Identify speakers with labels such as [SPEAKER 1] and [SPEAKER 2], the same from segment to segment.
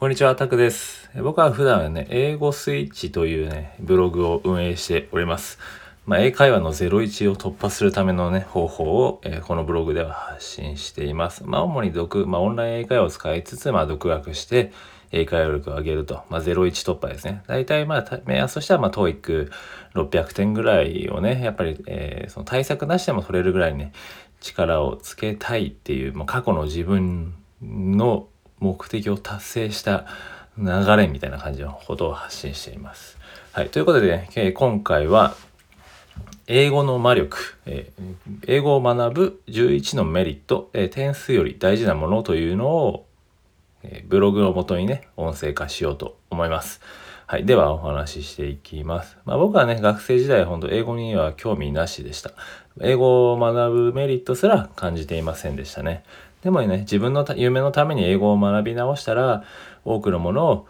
[SPEAKER 1] こんにちは、タクです。僕は普段はね、英語スイッチというね、ブログを運営しております。まあ、英会話の01を突破するためのね、方法を、えー、このブログでは発信しています。まあ、主に読、まあ、オンライン英会話を使いつつ、まあ、独学して、英会話力を上げると。まあ、01突破ですね。大体、まあ、目安としては、まあ、TOEIC600 点ぐらいをね、やっぱり、えー、その対策なしでも取れるぐらいね、力をつけたいっていう、まあ、過去の自分の目的を達成した流れみたいな感じのことを発信しています。はい。ということでね、今回は、英語の魔力、えー、英語を学ぶ11のメリット、えー、点数より大事なものというのを、え、ブログをもとにね、音声化しようと思います。はい。ではお話ししていきます。まあ、僕はね、学生時代本当英語には興味なしでした。英語を学ぶメリットすら感じていませんでしたね。でもね、自分の夢のために英語を学び直したら、多くのものを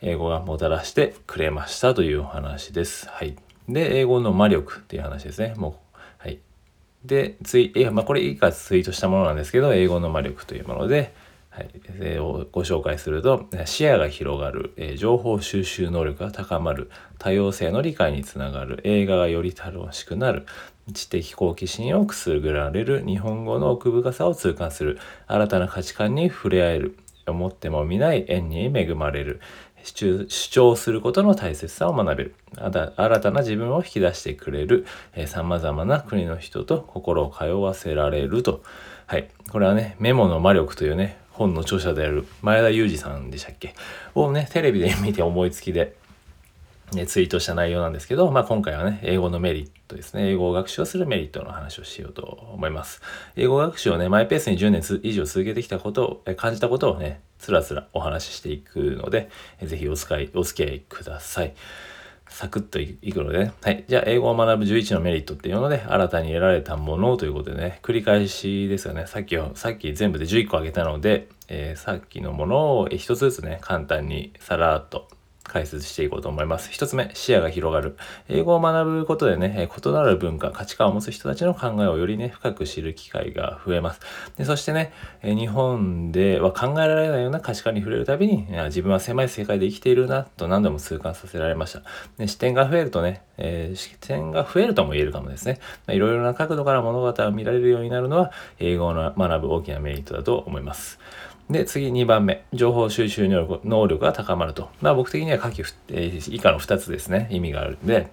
[SPEAKER 1] 英語がもたらしてくれましたというお話です。はい。で、英語の魔力っていう話ですね。もう、はい。で、ツイ、え、まあ、これ以下ツイートしたものなんですけど、英語の魔力というもので、はい、えー、ご紹介すると、視野が広がる、えー、情報収集能力が高まる、多様性の理解につながる、映画がより楽しくなる、知的好奇心をくすぐられる、日本語の奥深さを痛感する、新たな価値観に触れ合える、思っても見ない縁に恵まれる、主張することの大切さを学べる。新たな自分を引き出してくれる。さまざまな国の人と心を通わせられると。はい。これはね、メモの魔力というね、本の著者である前田裕二さんでしたっけ？をね、テレビで見て思いつきで、ね、ツイートした内容なんですけど、まあ、今回はね、英語のメリットですね。英語を学習をするメリットの話をしようと思います。英語学習をね、マイペースに10年以上続けてきたことを、感じたことをね、つらつらお話ししていくので、ぜひお使い、お付き合いください。サクッといくのでね。はい。じゃあ、英語を学ぶ11のメリットっていうので、新たに得られたものということでね、繰り返しですよね。さっきさっき全部で11個あげたので、えー、さっきのものを一つずつね、簡単にさらっと解説していこうと思います。一つ目、視野が広がる。英語を学ぶことでね、異なる文化、価値観を持つ人たちの考えをよりね、深く知る機会が増えます。でそしてね、日本では考えられないような価値観に触れるたびに、自分は狭い世界で生きているな、と何度も痛感させられました。で視点が増えるとね、えー、視点が増えるとも言えるかもですね。いろいろな角度から物語を見られるようになるのは、英語を学ぶ大きなメリットだと思います。で、次2番目。情報収集能力が高まると。まあ僕的には下記、えー、以下の2つですね。意味があるんで、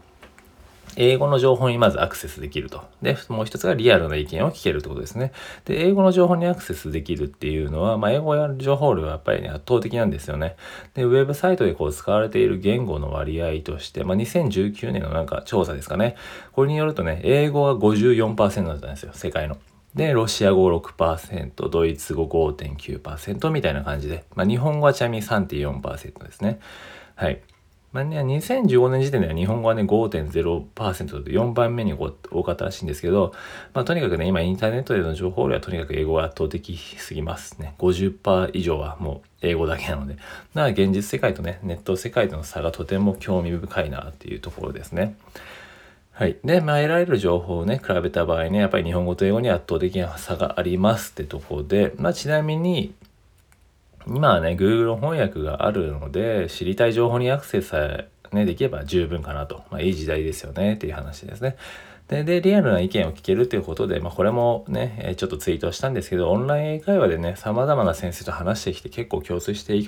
[SPEAKER 1] 英語の情報にまずアクセスできると。で、もう一つがリアルな意見を聞けるってことですね。で、英語の情報にアクセスできるっていうのは、まあ、英語や情報量はやっぱりね、圧倒的なんですよね。で、ウェブサイトでこう使われている言語の割合として、まあ、2019年のなんか調査ですかね。これによるとね、英語が54%だったんですよ、世界の。で、ロシア語6%、ドイツ語5.9%みたいな感じで、まあ、日本語はちなみに3.4%ですね。はい。まあね、2015年時点では日本語はね5.0%で4番目に多かったらしいんですけど、まあ、とにかくね、今インターネットでの情報量はとにかく英語が圧倒的すぎますね。50%以上はもう英語だけなので。だから現実世界とね、ネット世界との差がとても興味深いなっていうところですね。はい。で、まあ、得られる情報をね、比べた場合ね、やっぱり日本語と英語に圧倒的な差がありますってとこで、まあ、ちなみに、今はね、Google 翻訳があるので、知りたい情報にアクセスさえ、ね、できれば十分かなと。まあ、いい時代ですよねっていう話ですね。で、で、リアルな意見を聞けるということで、まあ、これもね、ちょっとツイートしたんですけど、オンライン英会話でね、様々な先生と話してきて結構共通して意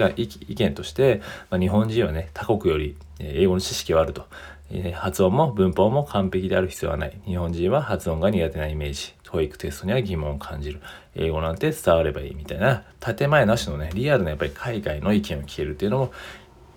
[SPEAKER 1] 見として、まあ、日本人はね、他国より英語の知識はあると。発音も文法も完璧である必要はない。日本人は発音が苦手なイメージ。 TOEIC テストには疑問を感じる。英語なんて伝わればいいみたいな、建前なしのね、リアルなやっぱり海外の意見を聞けるっていうのも、っ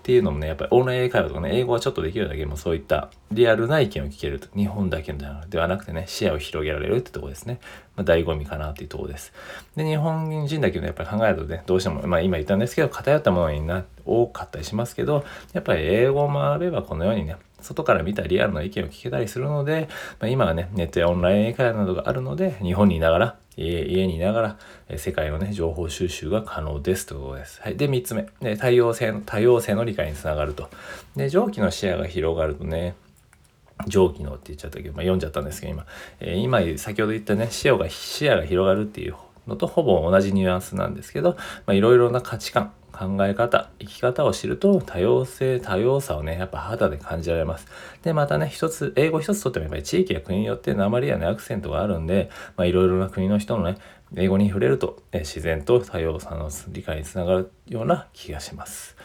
[SPEAKER 1] ていうのもね、やっぱりオンライン英会話とかね、英語はちょっとできるだけでもそういったリアルな意見を聞けると。日本だけではなくてね、視野を広げられるってとこですね。まあ、醍醐味かなっていうとこです。で、日本人だけどやっぱり考えるとね、どうしても、まあ今言ったんですけど、偏ったものにな、多かったりしますけど、やっぱり英語を学べばこのようにね、外から見たリアルな意見を聞けたりするので、まあ、今はね、ネットやオンライン英会話などがあるので、日本にいながら、家にいながら、世界のね、情報収集が可能ですということです。はい。で、3つ目。で多様性の、多様性の理解につながると。で、上記の視野が広がるとね、上記のって言っちゃったけど、まあ、読んじゃったんですけど、今。えー、今、先ほど言ったね、視野が、視野が広がるっていうのとほぼ同じニュアンスなんですけど、まあ、いろいろな価値観、考え方、生き方を知ると多様性、多様さをね、やっぱ肌で感じられます。で、またね、一つ、英語一つとってもやっぱり地域や国によって鉛やね、アクセントがあるんで、まあいろいろな国の人のね、英語に触れると、え自然と多様さの理解につながるような気がします。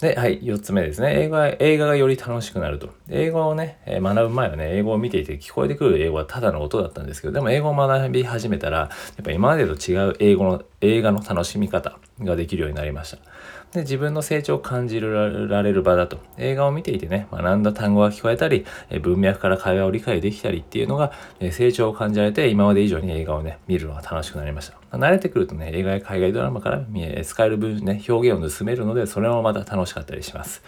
[SPEAKER 1] で、はい、4つ目ですね。映画、映画がより楽しくなると。英語をね、え学ぶ前はね、英語を見ていて聞こえてくる英語はただの音だったんですけど、でも英語を学び始めたら、やっぱ今までと違う英語の、映画の楽しみ方ができるようになりました。で自分の成長を感じられる場だと。映画を見ていてね学んだ単語が聞こえたり文脈から会話を理解できたりっていうのが成長を感じられて今まで以上に映画をね見るのが楽しくなりました。慣れてくるとね映画や海外ドラマから使える分ね表現を盗めるのでそれもまた楽しかったりします。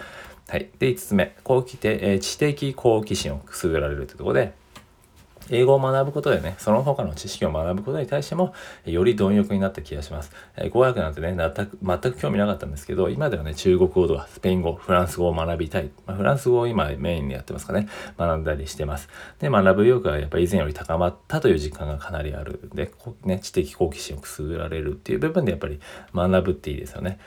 [SPEAKER 1] はい。で5つ目。好奇的知的好奇心をくすぐられるというところで英語を学ぶことでね、その他の知識を学ぶことに対しても、より貪欲になった気がします。え語学なんてね全く、興味なかったんですけど、今ではね、中国語とかスペイン語、フランス語を学びたい。まあ、フランス語を今メインでやってますかね、学んだりしてます。で、学ぶ意欲がやっぱり以前より高まったという実感がかなりある。で、ね、知的好奇心をくすぐられるっていう部分でやっぱり学ぶっていいですよね。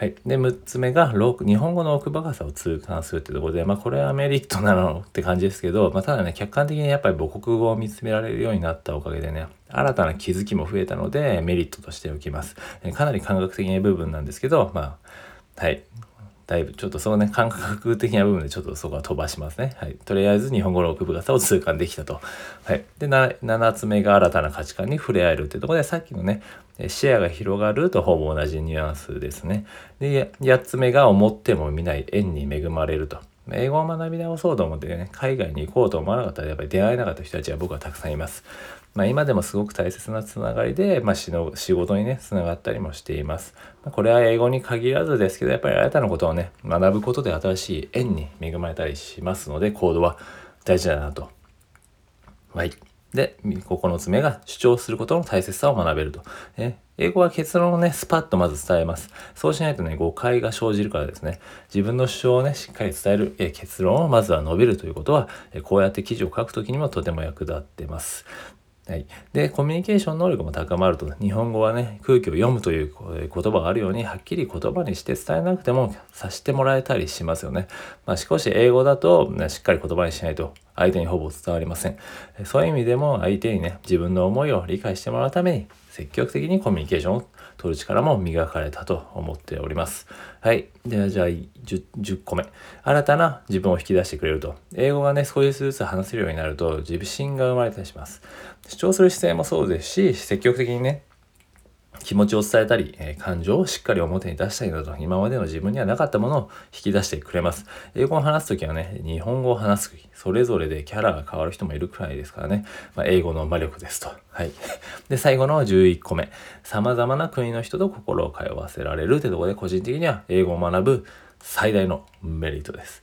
[SPEAKER 1] はい。で、6つ目が、日本語の奥深さを痛感するってところで、まあ、これはメリットなのって感じですけど、まあ、ただね、客観的にやっぱり母国語を見つめられるようになったおかげでね、新たな気づきも増えたので、メリットとしておきます。かなり感覚的な部分なんですけど、まあ、はい。だいぶちょっとそのね、感覚的な部分でちょっとそこは飛ばしますね。はい。とりあえず日本語の奥深さを痛感できたと。はい。で、7つ目が新たな価値観に触れ合えるってところで、さっきのね、視野が広がるとほぼ同じニュアンスですね。で、8つ目が思っても見ない縁に恵まれると。英語を学び直そうと思ってね、海外に行こうと思わなかったらやっぱり出会えなかった人たちは僕はたくさんいます。まあ、今でもすごく大切なつながりで、まあ、仕事にね、つながったりもしています。まあ、これは英語に限らずですけど、やっぱりあなたのことをね、学ぶことで新しい縁に恵まれたりしますので、行動は大事だなと。はい。で、9つ目が主張することの大切さを学べると。ね、英語は結論をね、スパッとまず伝えます。そうしないとね、誤解が生じるからですね。自分の主張をね、しっかり伝える、え結論をまずは述べるということは、えこうやって記事を書くときにもとても役立ってます。はい。で、コミュニケーション能力も高まると、日本語はね、空気を読むという言葉があるように、はっきり言葉にして伝えなくても察してもらえたりしますよね。まあ、少し英語だと、ね、しっかり言葉にしないと相手にほぼ伝わりません。そういう意味でも相手にね、自分の思いを理解してもらうために、積極的にコミュニケーションを取る力も磨かれたと思っております。はい。では、じゃあ10、10個目。新たな自分を引き出してくれると。英語がね、少しずつ話せるようになると、自信が生まれたりします。主張する姿勢もそうですし、積極的にね、気持ちを伝えたり、え、感情をしっかり表に出したりなど、今までの自分にはなかったものを引き出してくれます。英語を話すときはね、日本語を話すとき、それぞれでキャラが変わる人もいるくらいですからね、まあ、英語の魔力ですと。はい。で、最後の11個目。様々な国の人と心を通わせられるってところで、個人的には英語を学ぶ最大のメリットです。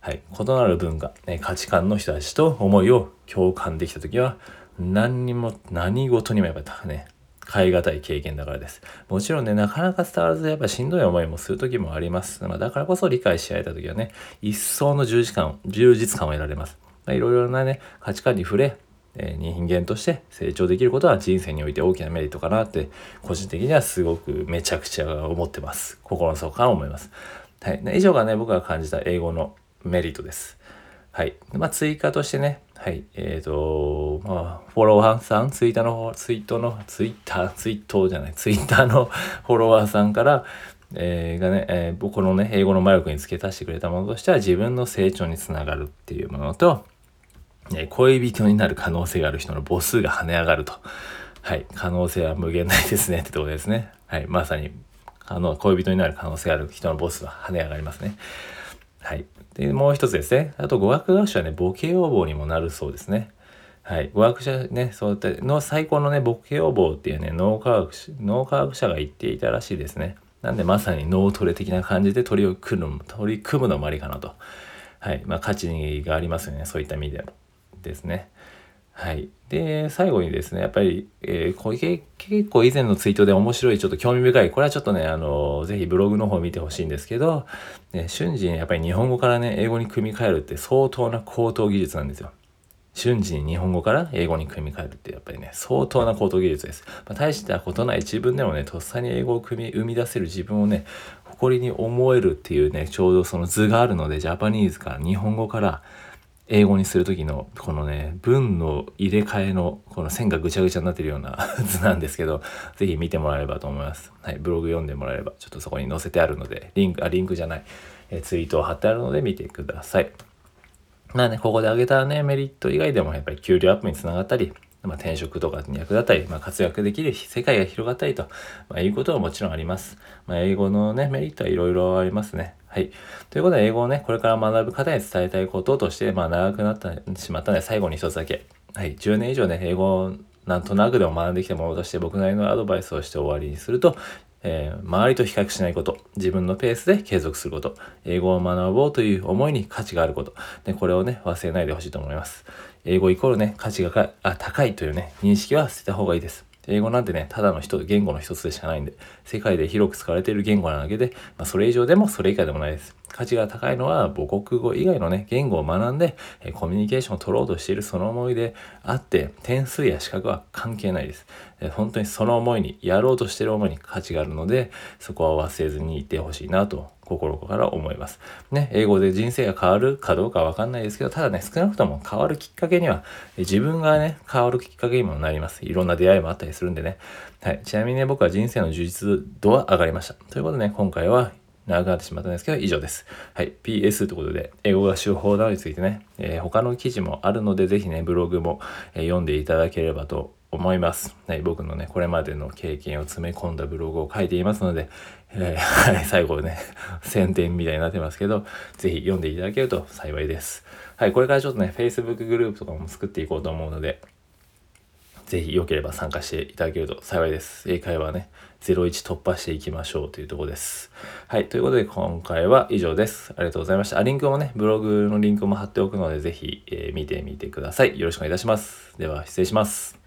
[SPEAKER 1] はい。異なる文化、ね、価値観の人たちと思いを共感できたときは、何にも、何事にもやっぱりね、変え難い経験だからです。もちろんね、なかなか伝わらず、やっぱしんどい思いもする時もあります。まあ、だからこそ理解し合えた時はね、一層の充実感、充実感を得られます。まあ、いろいろなね、価値観に触れ、え、人間として成長できることは人生において大きなメリットかなって、個人的にはすごくめちゃくちゃ思ってます。心の底から思います。はい。以上がね、僕が感じた英語のメリットです。はい。まあ、追加としてね、はい。えっ、ー、と、まあ、フォロワーさん、ツイッターの、ツイートの、ツイッター、ツイートじゃない、ツイッターの フォロワーさんから、えー、がね、えー、僕のね、英語の魔力に付け足してくれたものとしては、自分の成長につながるっていうものと、え恋人になる可能性がある人の母数が跳ね上がると。はい。可能性は無限大ですねってとこですね。はい。まさに、あの、恋人になる可能性がある人の母数は跳ね上がりますね。はい。で、もう一つですね。あと語学学習はね、ボケ要望にもなるそうですね。はい。語学者ね、そうやっての最高のね、ボケ予防っていうね、脳科学、脳科学者が言っていたらしいですね。なんでまさに脳トレ的な感じで取り組む、取り組むのもありかなと。はい。まあ価値がありますよね。そういった意味でも。ですね。はい。で、最後にですね、やっぱり、えー、これ結構以前のツイートで面白い、ちょっと興味深い、これはちょっとね、あの、ぜひブログの方見てほしいんですけど、ね、瞬時にやっぱり日本語からね、英語に組み替えるって相当な高等技術なんですよ。瞬時に日本語から英語に組み替えるってやっぱりね、相当な高等技術です。まあ、大したことない自分でもね、とっさに英語を組み、生み出せる自分をね、誇りに思えるっていうね、ちょうどその図があるので、ジャパニーズから日本語から英語にする時のこのね、文の入れ替えのこの線がぐちゃぐちゃになってるような 図なんですけど、是非見てもらえればと思います。はい、ブログ読んでもらえれば、ちょっとそこに載せてあるので、リンク、あ、リンクじゃない、えツイートを貼ってあるので見てください。まあね、ここで挙げたね、メリット以外でもやっぱり給料アップにつながったり、まあ、転職とかに役立ったり、まあ、活躍できる世界が広がったりと、まあ、いうことはもちろんあります。まあ、英語のね、メリットはいろいろありますね。はい。ということで、英語をね、これから学ぶ方に伝えたいこととして、まあ、長くなってしまったので、最後に一つだけ。はい。10年以上ね、英語をなんとなくでも学んできたものとして、僕なりのアドバイスをして終わりにすると、えー、周りと比較しないこと、自分のペースで継続すること、英語を学ぼうという思いに価値があること、でこれをね、忘れないでほしいと思います。英語イコールね、価値があ高いというね、認識は捨てた方がいいです。英語なんてね、ただの人、言語の一つでしかないんで、世界で広く使われている言語なだけで、まあ、それ以上でもそれ以下でもないです。価値が高いのは母国語以外のね、言語を学んで、えコミュニケーションを取ろうとしているその思いであって、点数や資格は関係ないです。え本当にその思いに、やろうとしている思いに価値があるので、そこは忘れずにいてほしいなと心から思います。ね、英語で人生が変わるかどうかわかんないですけど、ただね、少なくとも変わるきっかけには、自分がね、変わるきっかけにもなります。いろんな出会いもあったりするんでね。はい。ちなみにね、僕は人生の充実度は上がりました。ということでね、今回は長くなってしまったんですけど、以上です。はい。PS ということで、英語が手法などについてね、えー、他の記事もあるので、ぜひね、ブログも、え、読んでいただければと思います。はい、僕のね、これまでの経験を詰め込んだブログを書いていますので、えー、はい、最後ね、宣伝みたいになってますけど、ぜひ読んでいただけると幸いです。はい、これからちょっとね、Facebook グループとかも作っていこうと思うので、ぜひ良ければ参加していただけると幸いです。英会話ね、01突破していきましょうというとこです。はい。ということで今回は以上です。ありがとうございました。あ、リンクもね、ブログのリンクも貼っておくので、ぜひ、えー、見てみてください。よろしくお願いいたします。では、失礼します。